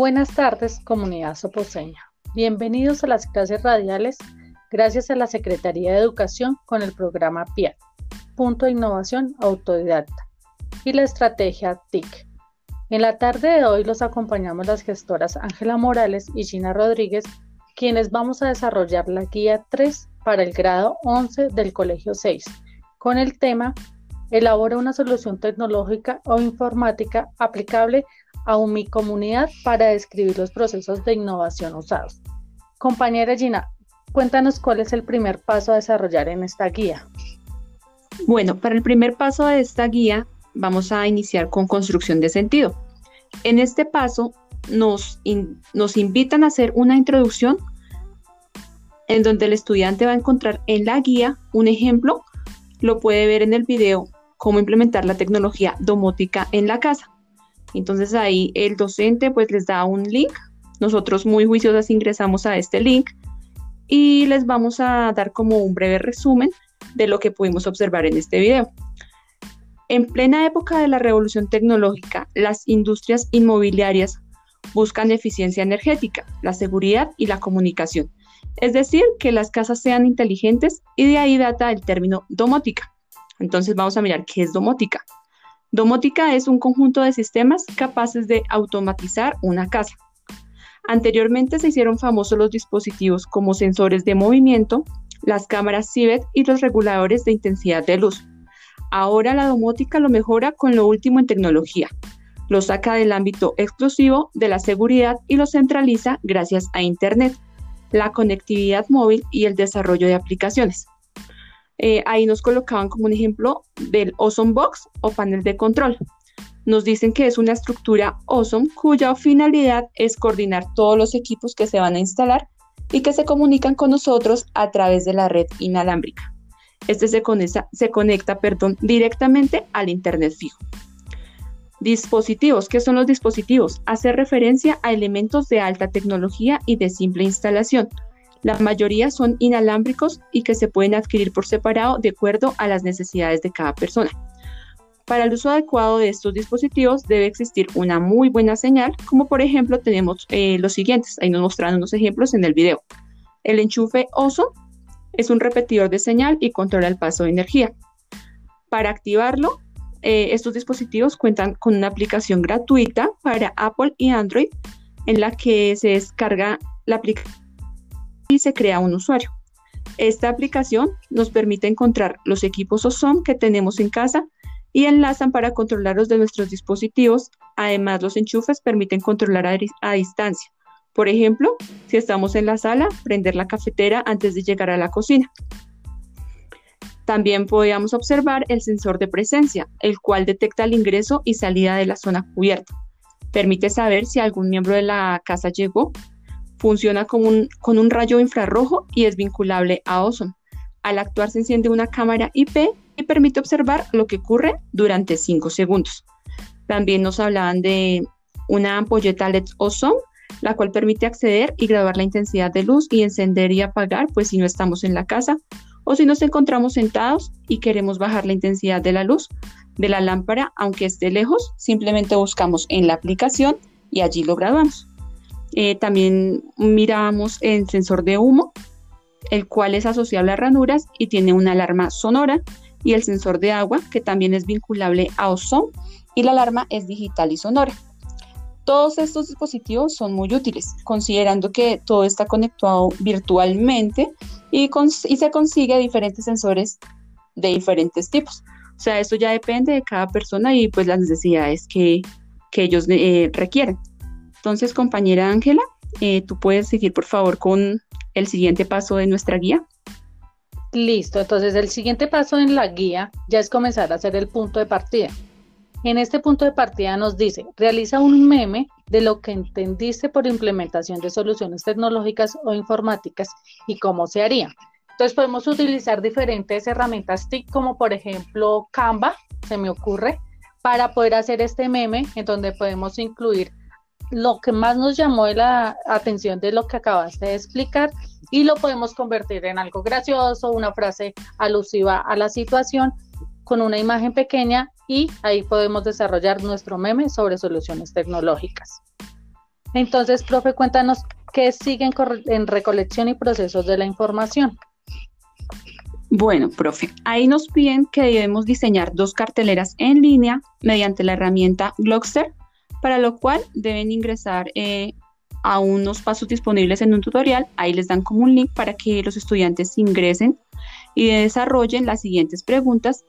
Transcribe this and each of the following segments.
Buenas tardes, comunidad soposeña. Bienvenidos a las clases radiales gracias a la Secretaría de Educación con el programa PIA, Punto de Innovación Autodidacta, y la estrategia TIC. En la tarde de hoy los acompañamos las gestoras Ángela Morales y Gina Rodríguez, quienes vamos a desarrollar la guía 3 para el grado 11 del Colegio 6, con el tema Elabora una solución tecnológica o informática aplicable mi comunidad para describir los procesos de innovación usados. Compañera Gina, cuéntanos cuál es el primer paso a desarrollar en esta guía. Bueno, para el primer paso de esta guía vamos a iniciar con construcción de sentido. En este paso nos, nos invitan a hacer una introducción en donde el estudiante va a encontrar en la guía un ejemplo, lo puede ver en el video, cómo implementar la tecnología domótica en la casa. Entonces ahí el docente pues les da un link, nosotros muy juiciosas ingresamos a este link y les vamos a dar como un breve resumen de lo que pudimos observar en este video. En plena época de la revolución tecnológica, las industrias inmobiliarias buscan eficiencia energética, la seguridad y la comunicación, es decir, que las casas sean inteligentes y de ahí data el término domótica. Entonces vamos a mirar qué es domótica. Domótica es un conjunto de sistemas capaces de automatizar una casa. Anteriormente se hicieron famosos los dispositivos como sensores de movimiento, las cámaras CIBET y los reguladores de intensidad de luz. Ahora la domótica lo mejora con lo último en tecnología. Lo saca del ámbito exclusivo de la seguridad y lo centraliza gracias a Internet, la conectividad móvil y el desarrollo de aplicaciones. Eh, ahí nos colocaban como un ejemplo del Ozone Box o panel de control. Nos dicen que es una estructura Ozone cuya finalidad es coordinar todos los equipos que se van a instalar y que se comunican con nosotros a través de la red inalámbrica. Este se conecta, se conecta perdón, directamente al Internet fijo. Dispositivos. ¿Qué son los dispositivos? Hace referencia a elementos de alta tecnología y de simple instalación la mayoría son inalámbricos y que se pueden adquirir por separado de acuerdo a las necesidades de cada persona. Para el uso adecuado de estos dispositivos debe existir una muy buena señal, como por ejemplo tenemos eh, los siguientes, ahí nos mostraron unos ejemplos en el video. El enchufe OSO es un repetidor de señal y controla el paso de energía. Para activarlo, eh, estos dispositivos cuentan con una aplicación gratuita para Apple y Android en la que se descarga la aplicación y se crea un usuario. Esta aplicación nos permite encontrar los equipos OSOM que tenemos en casa y enlazan para controlarlos de nuestros dispositivos. Además, los enchufes permiten controlar a, distancia. Por ejemplo, si estamos en la sala, prender la cafetera antes de llegar a la cocina. También podíamos observar el sensor de presencia, el cual detecta el ingreso y salida de la zona cubierta. Permite saber si algún miembro de la casa llegó Funciona con un, rayo infrarrojo y es vinculable a Ozone. Al actuar se enciende una cámara IP y permite observar lo que ocurre durante 5 segundos. También nos hablaban de una ampolleta LED Ozone, la cual permite acceder y grabar la intensidad de luz y encender y apagar, pues si no estamos en la casa o si nos encontramos sentados y queremos bajar la intensidad de la luz de la lámpara, aunque esté lejos, simplemente buscamos en la aplicación y allí lo grabamos. Eh, también miramos el sensor de humo, el cual es asociable a ranuras y tiene una alarma sonora, y el sensor de agua, que también es vinculable a Ozone, y la alarma es digital y sonora. Todos estos dispositivos son muy útiles, considerando que todo está conectado virtualmente y, se consigue diferentes sensores de diferentes tipos. O sea, esto ya depende de cada persona y pues las necesidades que, ellos eh, requieren. Entonces, compañera Ángela, eh, tú puedes seguir por favor con el siguiente paso de nuestra guía. Listo, entonces el siguiente paso en la guía ya es comenzar a hacer el punto de partida. En este punto de partida nos dice, realiza un meme de lo que entendiste por implementación de soluciones tecnológicas o informáticas y cómo se haría. Entonces podemos utilizar diferentes herramientas TIC como por ejemplo Canva, se me ocurre, para poder hacer este meme en donde podemos incluir lo que más nos llamó la atención de lo que acabaste de explicar y lo podemos convertir en algo gracioso, una frase alusiva a la situación con una imagen pequeña y ahí podemos desarrollar nuestro meme sobre soluciones tecnológicas. Entonces, profe, cuéntanos qué siguen en recolección y procesos de la información. Bueno, profe, ahí nos piden que debemos diseñar dos carteleras en línea mediante la herramienta Glogster, para lo cual deben ingresar eh, a unos pasos disponibles en un tutorial. Ahí les dan como un link para que los estudiantes ingresen y desarrollen las siguientes preguntas.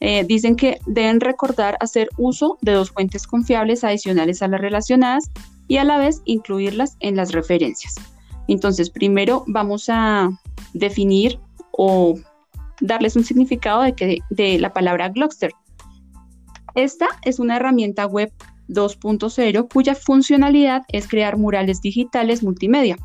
Eh, dicen que deben recordar hacer uso de dos fuentes confiables adicionales a las relacionadas y a la vez incluirlas en las referencias. Entonces, primero vamos a definir o darles un significado de, que, de la palabra Glockster. Esta es una herramienta web 2.0 cuya funcionalidad es crear murales digitales multimedia.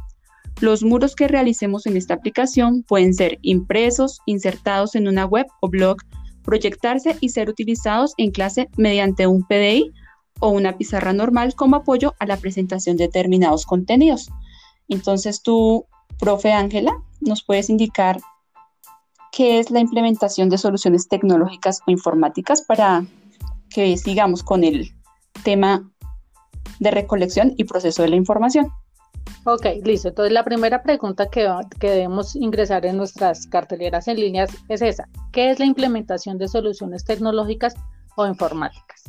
Los muros que realicemos en esta aplicación pueden ser impresos, insertados en una web o blog, proyectarse y ser utilizados en clase mediante un PDI o una pizarra normal como apoyo a la presentación de determinados contenidos. Entonces tú, profe Ángela, nos puedes indicar qué es la implementación de soluciones tecnológicas o informáticas para que sigamos con el tema de recolección y proceso de la información. Ok, listo. Entonces la primera pregunta que, que, debemos ingresar en nuestras carteleras en líneas es esa. ¿Qué es la implementación de soluciones tecnológicas o informáticas?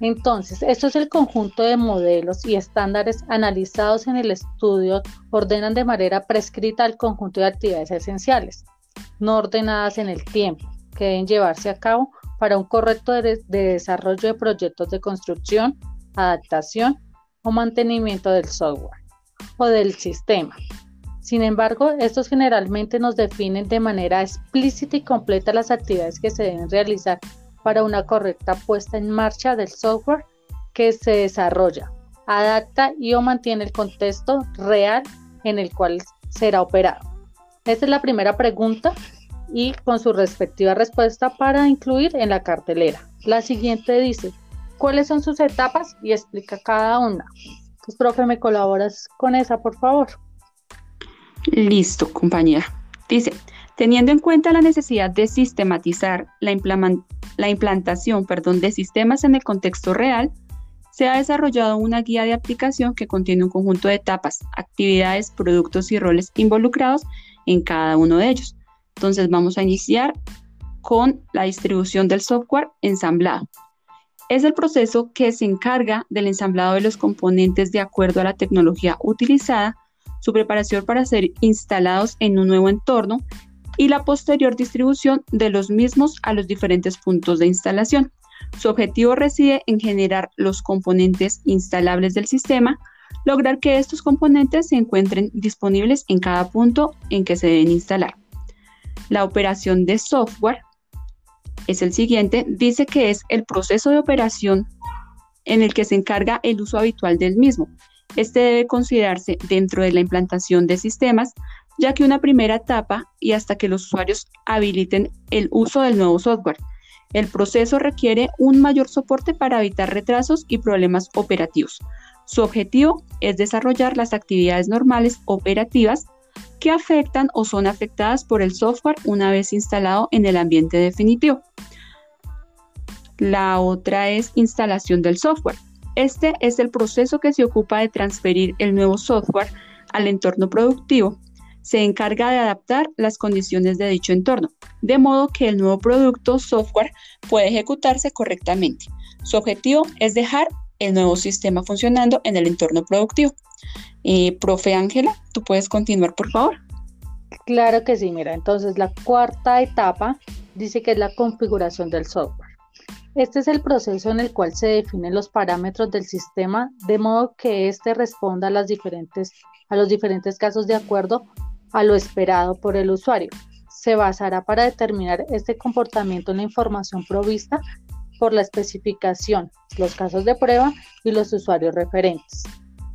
Entonces, esto es el conjunto de modelos y estándares analizados en el estudio, ordenan de manera prescrita el conjunto de actividades esenciales no ordenadas en el tiempo, que deben llevarse a cabo para un correcto de, desarrollo de proyectos de construcción, adaptación o mantenimiento del software o del sistema. Sin embargo, estos generalmente nos definen de manera explícita y completa las actividades que se deben realizar para una correcta puesta en marcha del software que se desarrolla, adapta y o mantiene el contexto real en el cual será operado. Esta es la primera pregunta y con su respectiva respuesta para incluir en la cartelera. La siguiente dice, ¿cuáles son sus etapas? Y explica cada una. Pues, profe, ¿me colaboras con esa, por favor? Listo, compañera. Dice, teniendo en cuenta la necesidad de sistematizar la, la implantación perdón, de sistemas en el contexto real, se ha desarrollado una guía de aplicación que contiene un conjunto de etapas, actividades, productos y roles involucrados en cada uno de ellos. Entonces vamos a iniciar con la distribución del software ensamblado. Es el proceso que se encarga del ensamblado de los componentes de acuerdo a la tecnología utilizada, su preparación para ser instalados en un nuevo entorno y la posterior distribución de los mismos a los diferentes puntos de instalación. Su objetivo reside en generar los componentes instalables del sistema, lograr que estos componentes se encuentren disponibles en cada punto en que se deben instalar. La operación de software es el siguiente, dice que es el proceso de operación en el que se encarga el uso habitual del mismo. Este debe considerarse dentro de la implantación de sistemas, ya que una primera etapa y hasta que los usuarios habiliten el uso del nuevo software. El proceso requiere un mayor soporte para evitar retrasos y problemas operativos. Su objetivo es desarrollar las actividades normales operativas que afectan o son afectadas por el software una vez instalado en el ambiente definitivo. La otra es instalación del software. Este es el proceso que se ocupa de transferir el nuevo software al entorno productivo. Se encarga de adaptar las condiciones de dicho entorno, de modo que el nuevo producto software pueda ejecutarse correctamente. Su objetivo es dejar el nuevo sistema funcionando en el entorno productivo. Eh, profe Ángela, ¿tú puedes continuar, por favor? Claro que sí, mira, entonces la cuarta etapa dice que es la configuración del software. Este es el proceso en el cual se definen los parámetros del sistema de modo que éste responda a, a los diferentes casos de acuerdo a lo esperado por el usuario. Se basará para determinar este comportamiento en la información provista por la especificación, los casos de prueba y los usuarios referentes.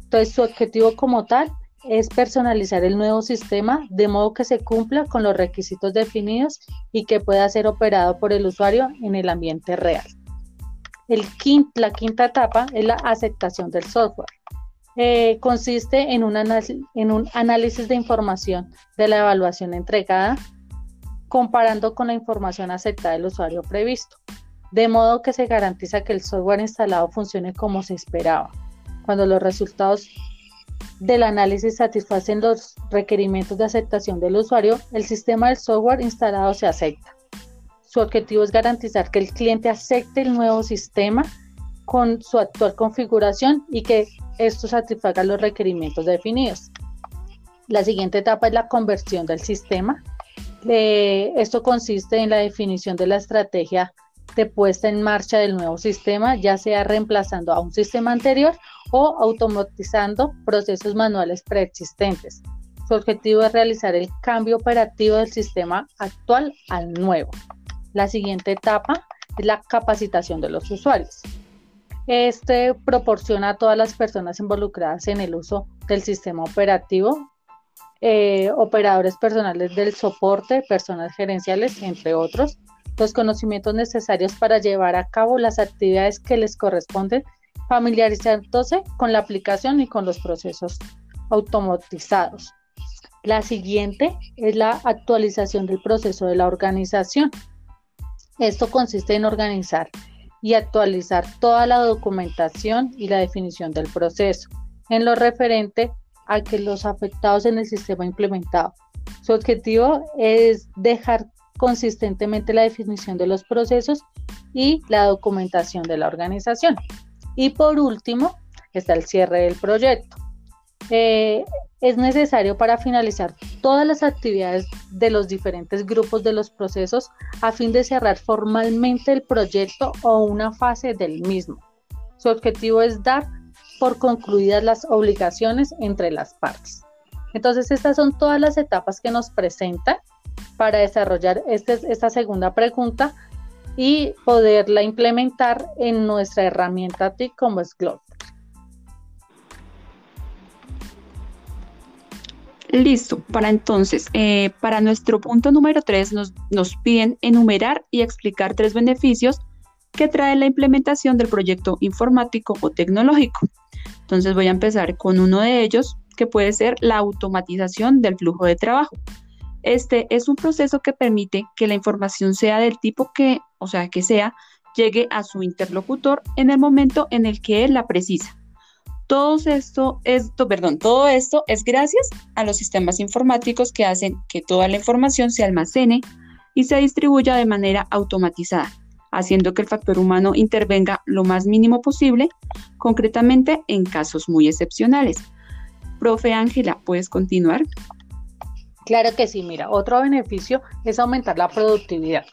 Entonces, su objetivo como tal es personalizar el nuevo sistema de modo que se cumpla con los requisitos definidos y que pueda ser operado por el usuario en el ambiente real. El la quinta etapa es la aceptación del software. Eh, consiste en un análisis de información de la evaluación entregada comparando con la información aceptada del usuario previsto de modo que se garantiza que el software instalado funcione como se esperaba. Cuando los resultados del análisis satisfacen los requerimientos de aceptación del usuario, el sistema del software instalado se acepta. Su objetivo es garantizar que el cliente acepte el nuevo sistema con su actual configuración y que esto satisfaga los requerimientos definidos. La siguiente etapa es la conversión del sistema. esto consiste en la definición de la estrategia de puesta en marcha del nuevo sistema, ya sea reemplazando a un sistema anterior o automatizando procesos manuales preexistentes. Su objetivo es realizar el cambio operativo del sistema actual al nuevo. La siguiente etapa es la capacitación de los usuarios. Este proporciona a todas las personas involucradas en el uso del sistema operativo, eh, operadores personales del soporte, personas gerenciales, entre otros, los conocimientos necesarios para llevar a cabo las actividades que les corresponden, familiarizándose con la aplicación y con los procesos automatizados. La siguiente es la actualización del proceso de la organización. Esto consiste en organizar y actualizar toda la documentación y la definición del proceso en lo referente a que los afectados en el sistema implementado. Su objetivo es dejar consistentemente la definición de los procesos y la documentación de la organización. Y por último, está el cierre del proyecto. Eh, es necesario para finalizar todas las actividades de los diferentes grupos de los procesos a fin de cerrar formalmente el proyecto o una fase del mismo. Su objetivo es dar por concluidas las obligaciones entre las partes. Entonces, estas son todas las etapas que nos presentan para desarrollar este, esta segunda pregunta y poderla implementar en nuestra herramienta TIC como es Globe. Listo, para entonces, eh, para nuestro punto número 3 nos, nos piden enumerar y explicar tres beneficios que trae la implementación del proyecto informático o tecnológico. Entonces voy a empezar con uno de ellos, que puede ser la automatización del flujo de trabajo. Este es un proceso que permite que la información sea del tipo que, o sea, que sea, llegue a su interlocutor en el momento en el que él la precisa. Todo esto, esto, perdón, todo esto es gracias a los sistemas informáticos que hacen que toda la información se almacene y se distribuya de manera automatizada, haciendo que el factor humano intervenga lo más mínimo posible, concretamente en casos muy excepcionales. Profe Ángela, ¿puedes continuar? Claro que sí, mira, otro beneficio es aumentar la productividad.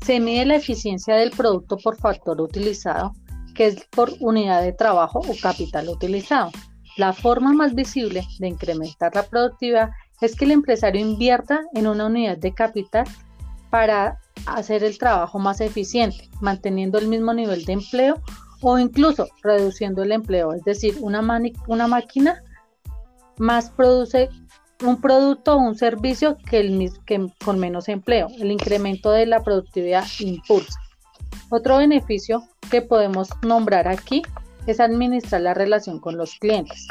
Se mide la eficiencia del producto por factor utilizado que es por unidad de trabajo o capital utilizado. La forma más visible de incrementar la productividad es que el empresario invierta en una unidad de capital para hacer el trabajo más eficiente, manteniendo el mismo nivel de empleo o incluso reduciendo el empleo. Es decir, una, máquina más produce un producto o un servicio que, el, que con menos empleo. El incremento de la productividad impulsa. Otro beneficio que podemos nombrar aquí es administrar la relación con los clientes.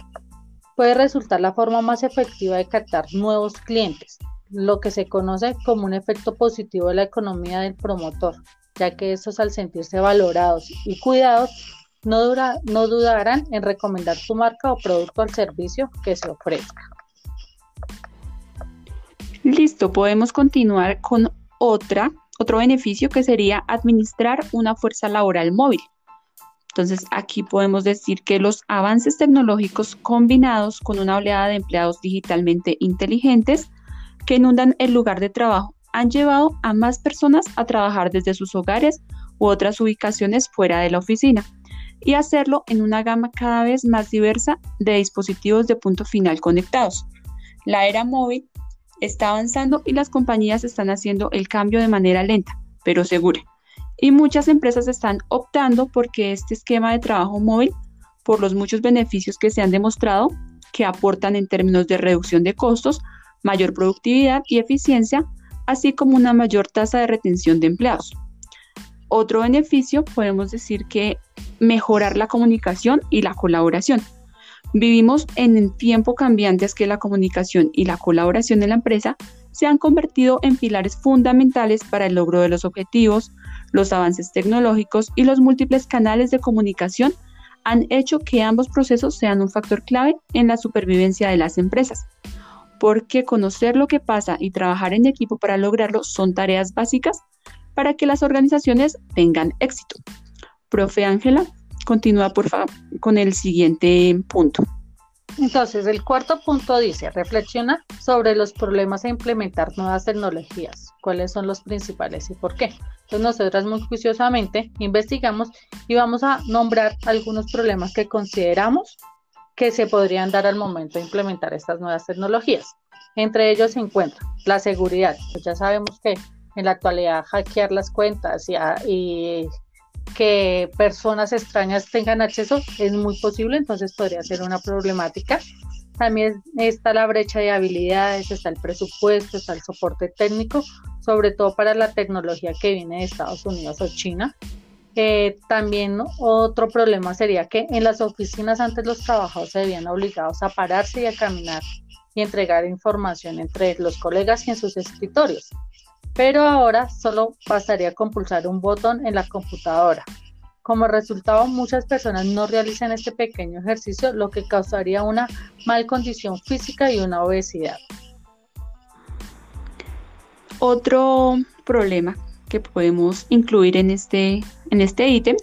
Puede resultar la forma más efectiva de captar nuevos clientes, lo que se conoce como un efecto positivo de la economía del promotor, ya que estos al sentirse valorados y cuidados no, no dudarán en recomendar su marca o producto al servicio que se ofrezca. Listo, podemos continuar con otra otro beneficio que sería administrar una fuerza laboral móvil. Entonces aquí podemos decir que los avances tecnológicos combinados con una oleada de empleados digitalmente inteligentes que inundan el lugar de trabajo han llevado a más personas a trabajar desde sus hogares u otras ubicaciones fuera de la oficina y hacerlo en una gama cada vez más diversa de dispositivos de punto final conectados. La era móvil está avanzando y las compañías están haciendo el cambio de manera lenta, pero segura. Y muchas empresas están optando porque este esquema de trabajo móvil, por los muchos beneficios que se han demostrado, que aportan en términos de reducción de costos, mayor productividad y eficiencia, así como una mayor tasa de retención de empleados. Otro beneficio podemos decir que mejorar la comunicación y la colaboración. Vivimos en tiempo cambiantes que la comunicación y la colaboración en la empresa se han convertido en pilares fundamentales para el logro de los objetivos, los avances tecnológicos y los múltiples canales de comunicación han hecho que ambos procesos sean un factor clave en la supervivencia de las empresas, porque conocer lo que pasa y trabajar en equipo para lograrlo son tareas básicas para que las organizaciones tengan éxito. Profe Ángela, continúa por favor con el siguiente punto. Entonces, el cuarto punto dice, reflexiona sobre los problemas a implementar nuevas tecnologías, cuáles son los principales y por qué. Entonces, nosotras muy juiciosamente investigamos y vamos a nombrar algunos problemas que consideramos que se podrían dar al momento de implementar estas nuevas tecnologías. Entre ellos se encuentra la seguridad. Pues ya sabemos que en la actualidad hackear las cuentas y que personas extrañas tengan acceso es muy posible, entonces podría ser una problemática. También está la brecha de habilidades, está el presupuesto, está el soporte técnico, sobre todo para la tecnología que viene de Estados Unidos o China. Eh, también otro problema sería que en las oficinas antes los trabajadores se debían obligados a pararse y a caminar y entregar información entre los colegas y en sus escritorios pero ahora solo bastaría con pulsar un botón en la computadora. Como resultado, muchas personas no realizan este pequeño ejercicio, lo que causaría una mal condición física y una obesidad. Otro problema que podemos incluir en este, en este ítem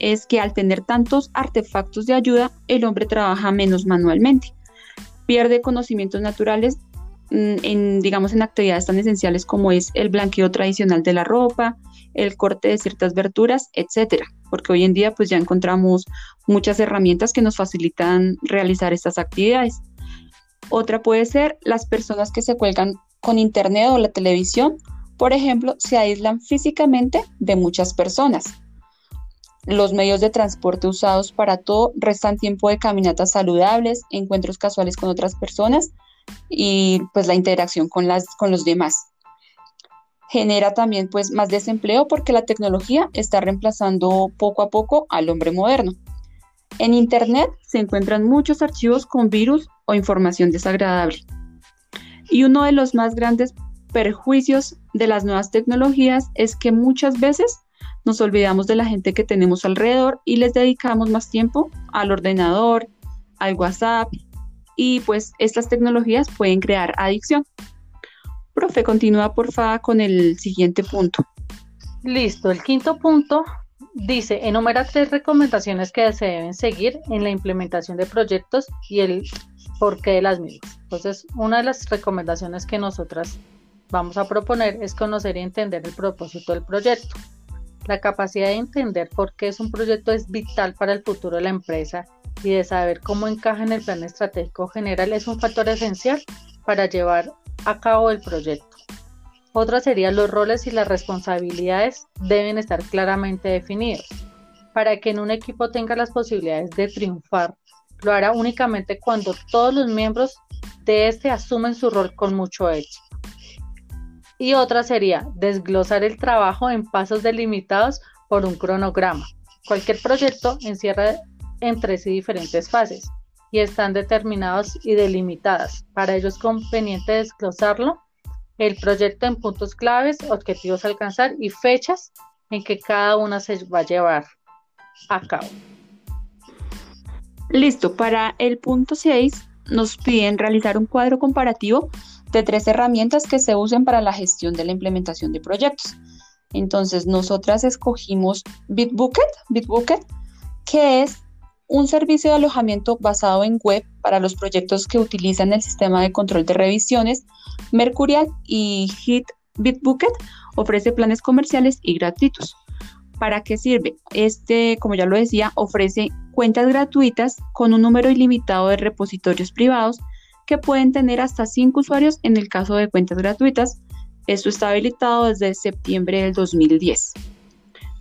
es que al tener tantos artefactos de ayuda, el hombre trabaja menos manualmente, pierde conocimientos naturales en, digamos, en actividades tan esenciales como es el blanqueo tradicional de la ropa, el corte de ciertas verduras, etcétera, porque hoy en día pues ya encontramos muchas herramientas que nos facilitan realizar estas actividades. Otra puede ser las personas que se cuelgan con internet o la televisión, por ejemplo, se aíslan físicamente de muchas personas. Los medios de transporte usados para todo restan tiempo de caminatas saludables, encuentros casuales con otras personas y pues la interacción con, las, con los demás. Genera también pues más desempleo porque la tecnología está reemplazando poco a poco al hombre moderno. En Internet se encuentran muchos archivos con virus o información desagradable. Y uno de los más grandes perjuicios de las nuevas tecnologías es que muchas veces nos olvidamos de la gente que tenemos alrededor y les dedicamos más tiempo al ordenador, al WhatsApp, y pues estas tecnologías pueden crear adicción. Profe, continúa por favor con el siguiente punto. Listo, el quinto punto dice, enumera tres recomendaciones que se deben seguir en la implementación de proyectos y el porqué de las mismas. Entonces, una de las recomendaciones que nosotras vamos a proponer es conocer y entender el propósito del proyecto. La capacidad de entender por qué es un proyecto es vital para el futuro de la empresa y de saber cómo encaja en el plan estratégico general es un factor esencial para llevar a cabo el proyecto. Otra sería los roles y las responsabilidades deben estar claramente definidos. Para que en un equipo tenga las posibilidades de triunfar, lo hará únicamente cuando todos los miembros de este asumen su rol con mucho éxito. Y otra sería desglosar el trabajo en pasos delimitados por un cronograma. Cualquier proyecto encierra entre sí diferentes fases y están determinados y delimitadas. Para ello es conveniente desglosarlo, el proyecto en puntos claves, objetivos a alcanzar y fechas en que cada una se va a llevar a cabo. Listo, para el punto 6 nos piden realizar un cuadro comparativo de tres herramientas que se usen para la gestión de la implementación de proyectos. Entonces, nosotras escogimos Bitbucket, Bitbucket que es un servicio de alojamiento basado en web para los proyectos que utilizan el sistema de control de revisiones Mercurial y Hit Bitbucket ofrece planes comerciales y gratuitos. ¿Para qué sirve? Este, como ya lo decía, ofrece cuentas gratuitas con un número ilimitado de repositorios privados que pueden tener hasta 5 usuarios en el caso de cuentas gratuitas. Esto está habilitado desde septiembre del 2010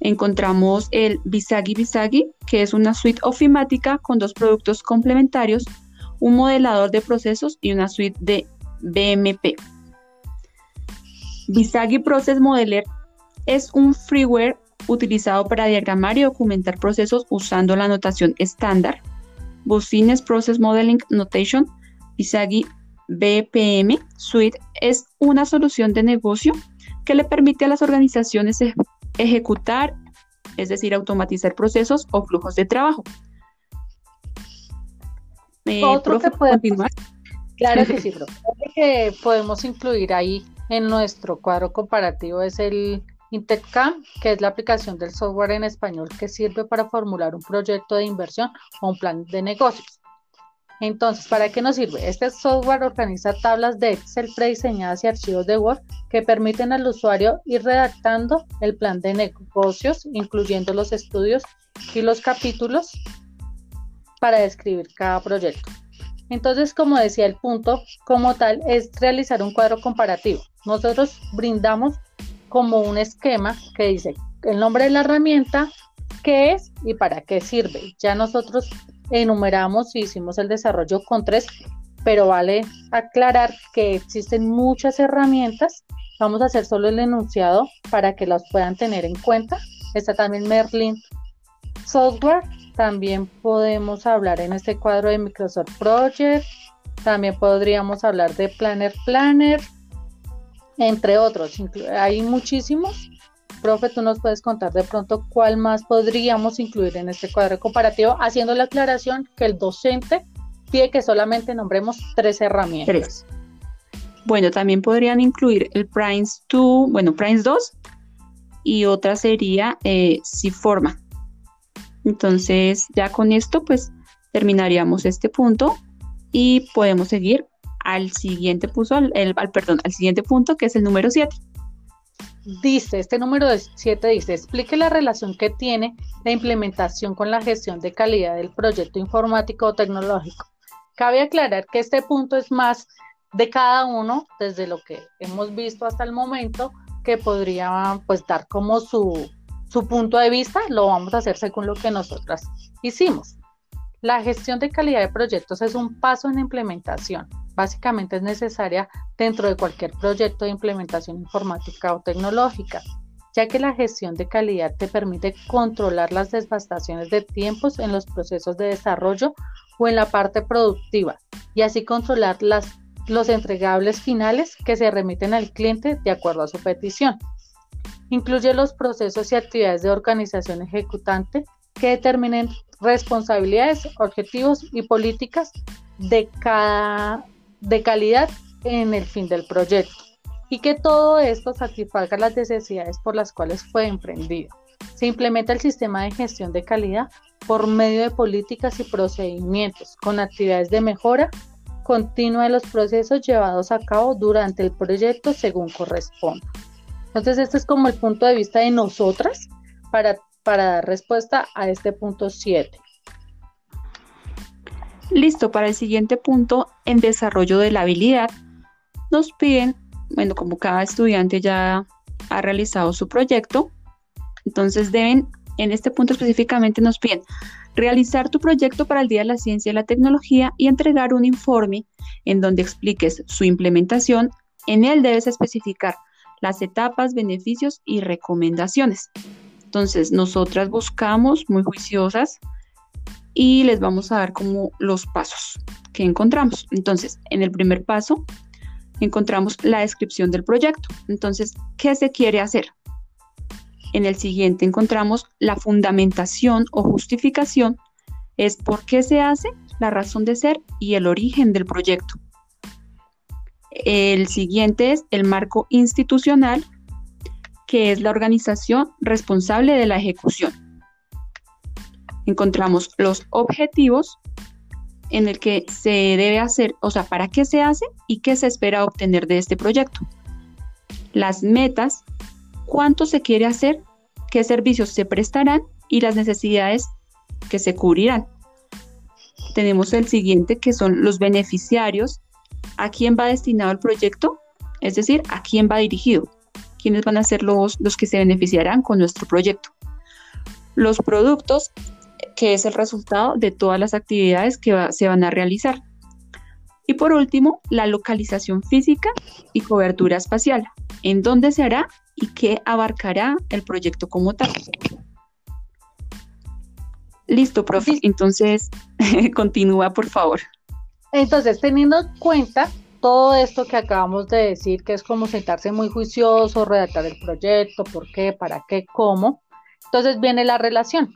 encontramos el Visagi Visagi, que es una suite ofimática con dos productos complementarios, un modelador de procesos y una suite de BMP. Visagi Process Modeler es un freeware utilizado para diagramar y documentar procesos usando la notación estándar. Business Process Modeling Notation, Visagi BPM Suite es una solución de negocio que le permite a las organizaciones ejecutar, es decir, automatizar procesos o flujos de trabajo. Eh, Otro que continuar. Claro que sí, profe. que podemos incluir ahí en nuestro cuadro comparativo es el Intecam, que es la aplicación del software en español que sirve para formular un proyecto de inversión o un plan de negocios. Entonces, ¿para qué nos sirve? Este software organiza tablas de Excel prediseñadas y archivos de Word que permiten al usuario ir redactando el plan de negocios, incluyendo los estudios y los capítulos para describir cada proyecto. Entonces, como decía, el punto como tal es realizar un cuadro comparativo. Nosotros brindamos como un esquema que dice el nombre de la herramienta, qué es y para qué sirve. Ya nosotros enumeramos y hicimos el desarrollo con tres, pero vale aclarar que existen muchas herramientas. Vamos a hacer solo el enunciado para que las puedan tener en cuenta. Está también Merlin Software. También podemos hablar en este cuadro de Microsoft Project. También podríamos hablar de Planner Planner, entre otros. Hay muchísimos Profe, tú nos puedes contar de pronto cuál más podríamos incluir en este cuadro comparativo, haciendo la aclaración que el docente pide que solamente nombremos tres herramientas. Bueno, también podrían incluir el Primes 2, bueno, Primes 2 y otra sería eh, forma. Entonces, ya con esto, pues terminaríamos este punto y podemos seguir al siguiente punto, el, perdón, al siguiente punto que es el número 7 dice, este número 7 dice, explique la relación que tiene la implementación con la gestión de calidad del proyecto informático o tecnológico. Cabe aclarar que este punto es más de cada uno, desde lo que hemos visto hasta el momento, que podría pues dar como su, su punto de vista, lo vamos a hacer según lo que nosotras hicimos. La gestión de calidad de proyectos es un paso en implementación básicamente es necesaria dentro de cualquier proyecto de implementación informática o tecnológica, ya que la gestión de calidad te permite controlar las devastaciones de tiempos en los procesos de desarrollo o en la parte productiva y así controlar las, los entregables finales que se remiten al cliente de acuerdo a su petición. Incluye los procesos y actividades de organización ejecutante que determinen responsabilidades, objetivos y políticas de cada de calidad en el fin del proyecto y que todo esto satisfaga las necesidades por las cuales fue emprendido. Se implementa el sistema de gestión de calidad por medio de políticas y procedimientos con actividades de mejora continua de los procesos llevados a cabo durante el proyecto según corresponda. Entonces, este es como el punto de vista de nosotras para, para dar respuesta a este punto 7. Listo, para el siguiente punto, en desarrollo de la habilidad, nos piden, bueno, como cada estudiante ya ha realizado su proyecto, entonces deben, en este punto específicamente nos piden realizar tu proyecto para el Día de la Ciencia y la Tecnología y entregar un informe en donde expliques su implementación. En él debes especificar las etapas, beneficios y recomendaciones. Entonces, nosotras buscamos muy juiciosas y les vamos a dar como los pasos que encontramos. Entonces, en el primer paso encontramos la descripción del proyecto. Entonces, ¿qué se quiere hacer? En el siguiente encontramos la fundamentación o justificación, es por qué se hace, la razón de ser y el origen del proyecto. El siguiente es el marco institucional, que es la organización responsable de la ejecución encontramos los objetivos en el que se debe hacer, o sea, para qué se hace y qué se espera obtener de este proyecto. Las metas, cuánto se quiere hacer, qué servicios se prestarán y las necesidades que se cubrirán. Tenemos el siguiente que son los beneficiarios, a quién va destinado el proyecto, es decir, a quién va dirigido, quiénes van a ser los, los que se beneficiarán con nuestro proyecto. Los productos que es el resultado de todas las actividades que se van a realizar. Y por último, la localización física y cobertura espacial, en dónde se hará y qué abarcará el proyecto como tal. Listo, profe. Entonces, continúa, por favor. Entonces, teniendo en cuenta todo esto que acabamos de decir, que es como sentarse muy juicioso, redactar el proyecto, por qué, para qué, cómo, entonces viene la relación.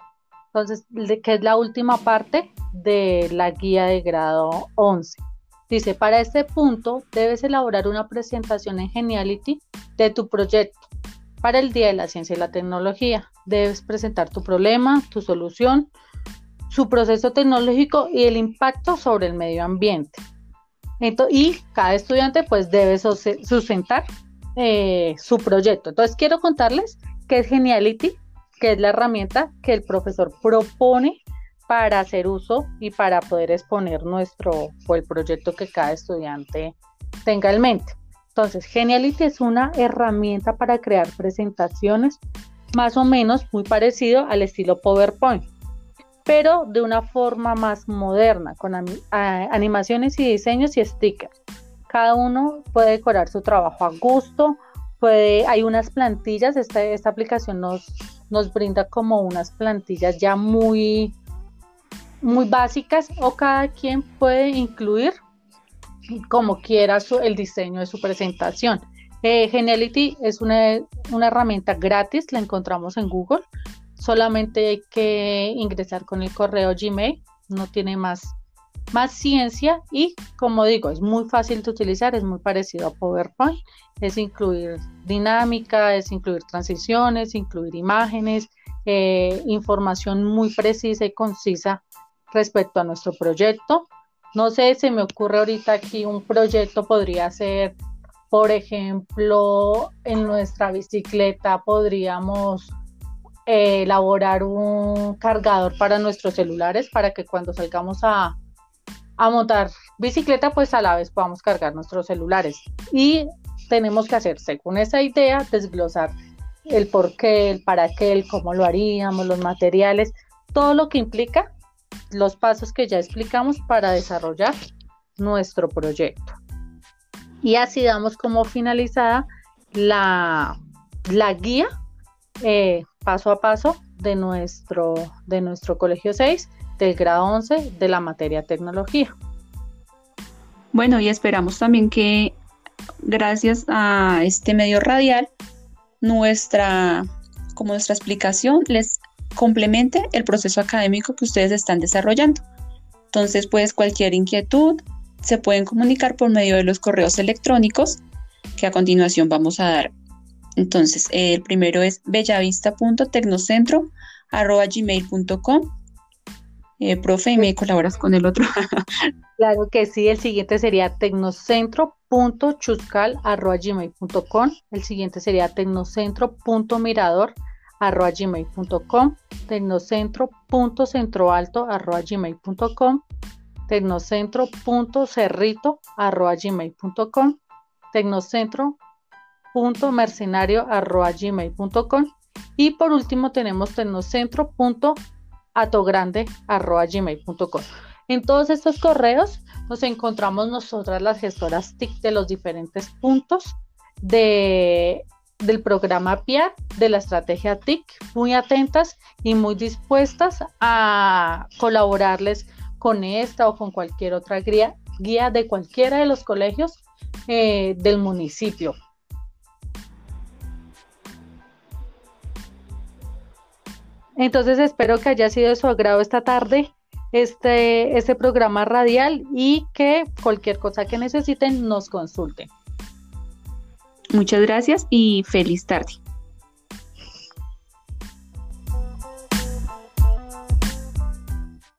Entonces, que es la última parte de la guía de grado 11. Dice, para este punto debes elaborar una presentación en Geniality de tu proyecto para el Día de la Ciencia y la Tecnología. Debes presentar tu problema, tu solución, su proceso tecnológico y el impacto sobre el medio ambiente. y cada estudiante pues debe sustentar eh, su proyecto. Entonces quiero contarles qué es Geniality, que es la herramienta que el profesor propone para hacer uso y para poder exponer nuestro o el proyecto que cada estudiante tenga en mente. Entonces, Geniality es una herramienta para crear presentaciones más o menos muy parecido al estilo PowerPoint, pero de una forma más moderna, con animaciones y diseños y stickers. Cada uno puede decorar su trabajo a gusto, puede, hay unas plantillas, esta, esta aplicación nos, nos brinda como unas plantillas ya muy muy básicas o cada quien puede incluir como quiera el diseño de su presentación. Eh, es una, una, herramienta gratis, la encontramos en Google. Solamente hay que ingresar con el correo Gmail, no tiene más, más ciencia y como digo, es muy fácil de utilizar, es muy parecido a PowerPoint. Es incluir dinámica, es incluir transiciones, incluir imágenes, eh, información muy precisa y concisa respecto a nuestro proyecto. No sé, se me ocurre ahorita aquí un proyecto podría ser, por ejemplo, en nuestra bicicleta podríamos eh, elaborar un cargador para nuestros celulares para que cuando salgamos a, a montar bicicleta, pues a la vez podamos cargar nuestros celulares. Y tenemos que hacer, según esa idea, desglosar el por qué, el para qué, el cómo lo haríamos, los materiales, todo lo que implica los pasos que ya explicamos para desarrollar nuestro proyecto. Y así damos como finalizada la, la guía eh, paso a paso de nuestro, de nuestro colegio 6 del grado 11 de la materia tecnología. Bueno, y esperamos también que gracias a este medio radial, nuestra, como nuestra explicación les complemente el proceso académico que ustedes están desarrollando. Entonces, pues cualquier inquietud se pueden comunicar por medio de los correos electrónicos que a continuación vamos a dar. Entonces, el primero es bellavista.tecnocentro.gmail.com eh, profe, ¿y me colaboras con el otro? claro que sí, el siguiente sería tecnocentro.chuscal.gmail.com, el siguiente sería tecnocentro.mirador arroba gmail.com, tecnocentro.centroalto arroba gmail.com, tecnocentro.cerrito arroba gmail.com, tecnocentro.mercenario arroba gmail.com y por último tenemos tecnocentro.atogrande arroba gmail.com. En todos estos correos nos encontramos nosotras las gestoras TIC de los diferentes puntos de del programa PIAR, de la estrategia TIC, muy atentas y muy dispuestas a colaborarles con esta o con cualquier otra guía, guía de cualquiera de los colegios eh, del municipio. Entonces espero que haya sido de su agrado esta tarde este, este programa radial y que cualquier cosa que necesiten nos consulten. Muchas gracias y feliz tarde.